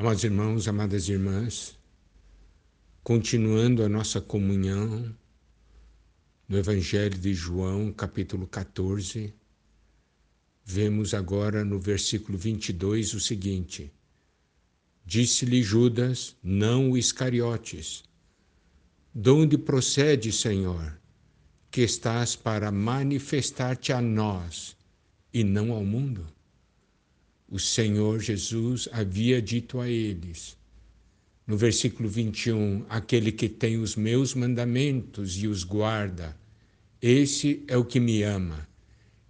Amados irmãos, amadas irmãs, continuando a nossa comunhão no Evangelho de João, capítulo 14, vemos agora no versículo 22 o seguinte: Disse-lhe Judas, não o Iscariotes, de onde procede, Senhor, que estás para manifestar-te a nós e não ao mundo? O Senhor Jesus havia dito a eles. No versículo 21, aquele que tem os meus mandamentos e os guarda, esse é o que me ama.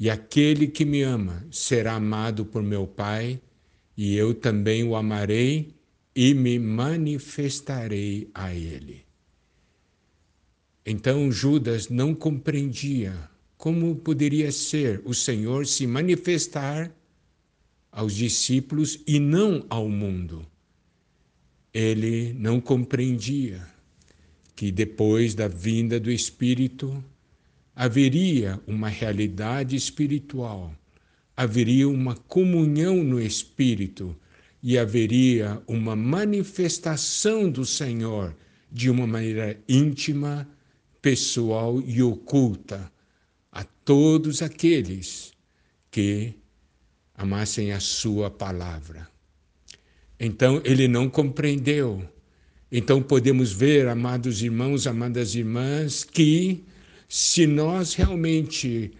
E aquele que me ama será amado por meu Pai, e eu também o amarei e me manifestarei a ele. Então Judas não compreendia como poderia ser o Senhor se manifestar aos discípulos e não ao mundo. Ele não compreendia que depois da vinda do Espírito haveria uma realidade espiritual, haveria uma comunhão no Espírito e haveria uma manifestação do Senhor de uma maneira íntima, pessoal e oculta a todos aqueles que amassem a sua palavra. Então ele não compreendeu. Então podemos ver, amados irmãos, amadas irmãs, que se nós realmente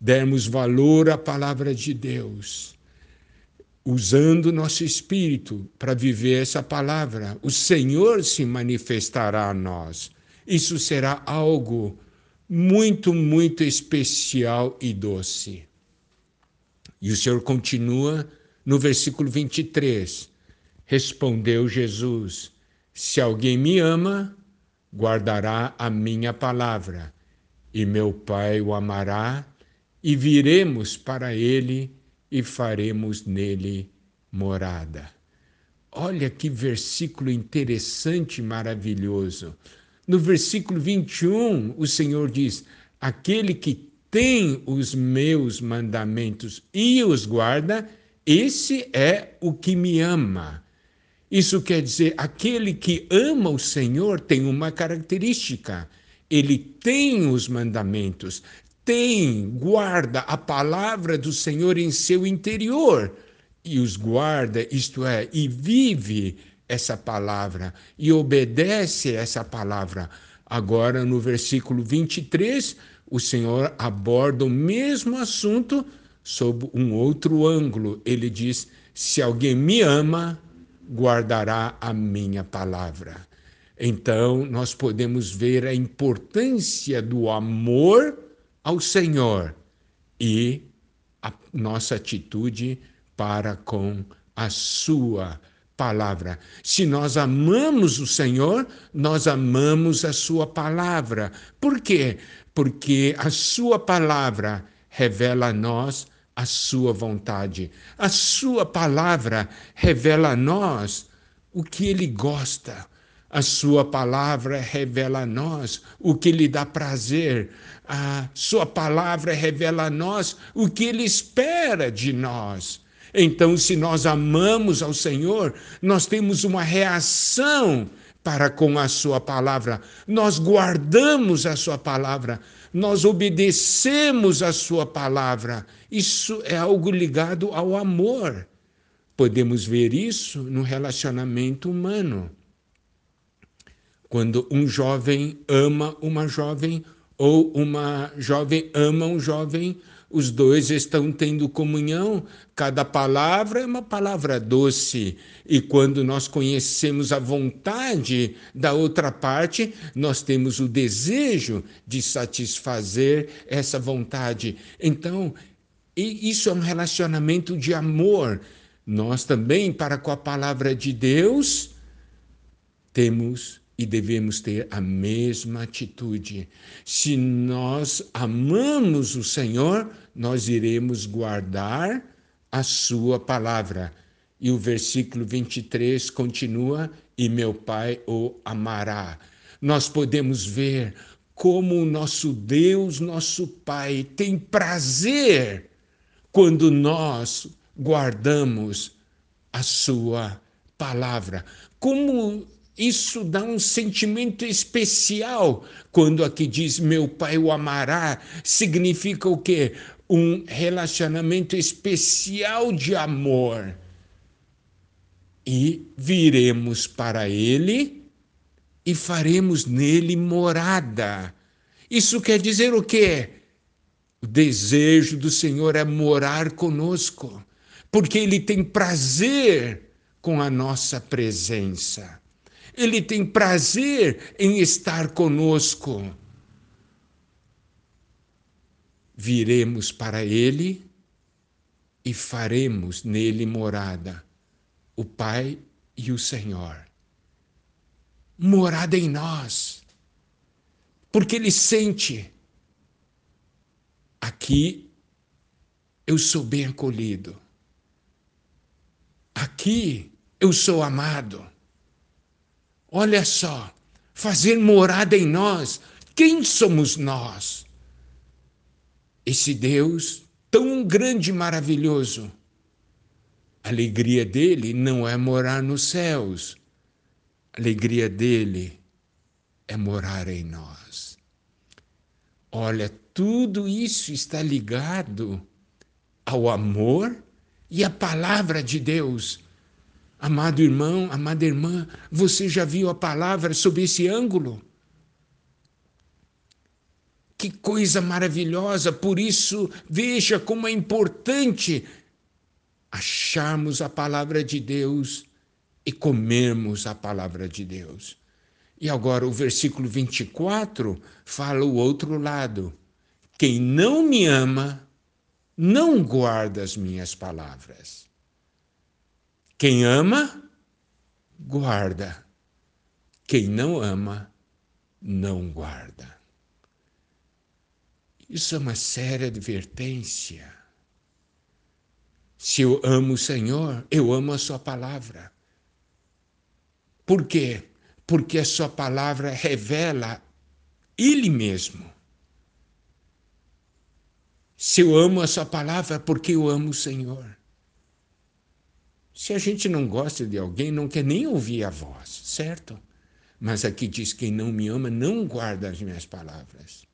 dermos valor à palavra de Deus, usando nosso espírito para viver essa palavra, o Senhor se manifestará a nós. Isso será algo muito, muito especial e doce. E o Senhor continua no versículo 23. Respondeu Jesus: Se alguém me ama, guardará a minha palavra, e meu Pai o amará, e viremos para ele e faremos nele morada. Olha que versículo interessante e maravilhoso. No versículo 21, o Senhor diz: Aquele que tem os meus mandamentos e os guarda, esse é o que me ama. Isso quer dizer, aquele que ama o Senhor tem uma característica. Ele tem os mandamentos, tem, guarda a palavra do Senhor em seu interior e os guarda, isto é, e vive essa palavra e obedece essa palavra. Agora, no versículo 23, o Senhor aborda o mesmo assunto sob um outro ângulo. Ele diz: Se alguém me ama, guardará a minha palavra. Então, nós podemos ver a importância do amor ao Senhor e a nossa atitude para com a sua palavra. Se nós amamos o Senhor, nós amamos a sua palavra. Por quê? porque a Sua palavra revela a nós a Sua vontade. A Sua palavra revela a nós o que Ele gosta. A Sua palavra revela a nós o que lhe dá prazer. A Sua palavra revela a nós o que Ele espera de nós. Então, se nós amamos ao Senhor, nós temos uma reação para com a Sua palavra, nós guardamos a Sua palavra, nós obedecemos a Sua palavra. Isso é algo ligado ao amor. Podemos ver isso no relacionamento humano. Quando um jovem ama uma jovem, ou uma jovem ama um jovem, os dois estão tendo comunhão, cada palavra é uma palavra doce. E quando nós conhecemos a vontade da outra parte, nós temos o desejo de satisfazer essa vontade. Então, isso é um relacionamento de amor. Nós também, para com a palavra de Deus, temos e devemos ter a mesma atitude. Se nós amamos o Senhor, nós iremos guardar a Sua palavra. E o versículo 23 continua: E meu Pai o amará. Nós podemos ver como o nosso Deus, nosso Pai, tem prazer quando nós guardamos a Sua palavra. Como isso dá um sentimento especial quando aqui diz meu pai o amará, significa o quê? Um relacionamento especial de amor. E viremos para ele e faremos nele morada. Isso quer dizer o quê? O desejo do Senhor é morar conosco, porque ele tem prazer com a nossa presença. Ele tem prazer em estar conosco. Viremos para ele e faremos nele morada, o Pai e o Senhor. Morada em nós, porque ele sente Aqui eu sou bem acolhido. Aqui eu sou amado. Olha só, fazer morada em nós. Quem somos nós? Esse Deus tão grande e maravilhoso. A alegria dele não é morar nos céus. A alegria dele é morar em nós. Olha, tudo isso está ligado ao amor e à palavra de Deus. Amado irmão, amada irmã, você já viu a palavra sob esse ângulo? Que coisa maravilhosa! Por isso, veja como é importante acharmos a palavra de Deus e comermos a palavra de Deus. E agora o versículo 24 fala o outro lado. Quem não me ama, não guarda as minhas palavras. Quem ama, guarda. Quem não ama, não guarda. Isso é uma séria advertência. Se eu amo o Senhor, eu amo a Sua palavra. Por quê? Porque a Sua palavra revela Ele mesmo. Se eu amo a sua palavra, porque eu amo o Senhor. Se a gente não gosta de alguém, não quer nem ouvir a voz, certo? Mas aqui diz: quem não me ama não guarda as minhas palavras.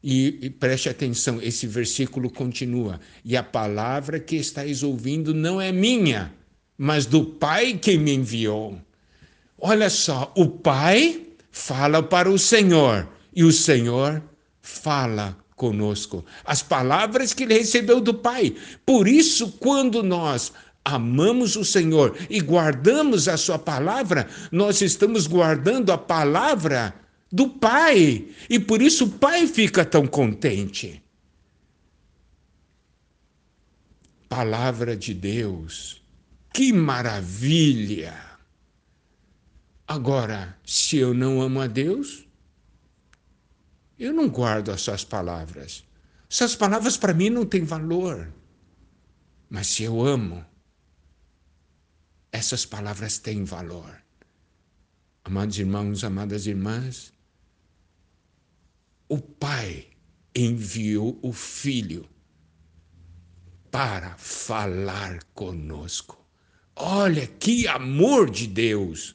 E, e, preste atenção, esse versículo continua: E a palavra que estáis ouvindo não é minha, mas do Pai que me enviou. Olha só, o Pai fala para o Senhor, e o Senhor fala conosco, as palavras que ele recebeu do Pai. Por isso, quando nós amamos o Senhor e guardamos a Sua palavra, nós estamos guardando a palavra do Pai. E por isso o Pai fica tão contente. Palavra de Deus, que maravilha! Agora, se eu não amo a Deus, eu não guardo as suas palavras. Suas palavras para mim não têm valor. Mas se eu amo, essas palavras têm valor. Amados irmãos, amadas irmãs, o Pai enviou o Filho para falar conosco. Olha que amor de Deus!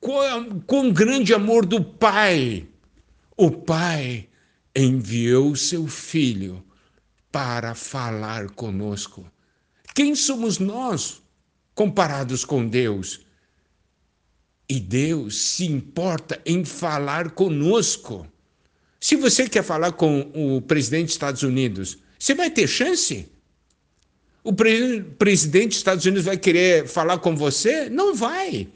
Quão, quão grande amor do Pai! O Pai enviou seu Filho para falar conosco. Quem somos nós comparados com Deus? E Deus se importa em falar conosco. Se você quer falar com o presidente dos Estados Unidos, você vai ter chance? O pre presidente dos Estados Unidos vai querer falar com você? Não vai.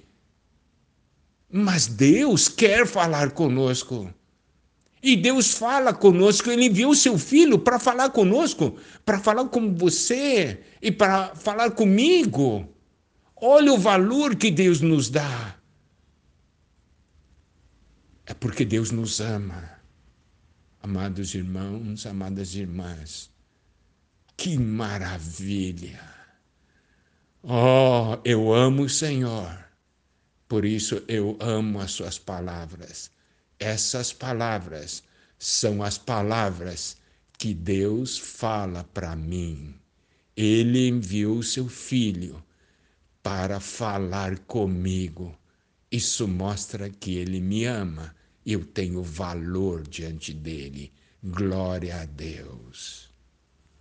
Mas Deus quer falar conosco. E Deus fala conosco, Ele enviou seu filho para falar conosco, para falar com você e para falar comigo. Olha o valor que Deus nos dá. É porque Deus nos ama. Amados irmãos, amadas irmãs, que maravilha! Oh, eu amo o Senhor, por isso eu amo as Suas palavras. Essas palavras são as palavras que Deus fala para mim. Ele enviou seu filho para falar comigo. Isso mostra que ele me ama. Eu tenho valor diante dele. Glória a Deus.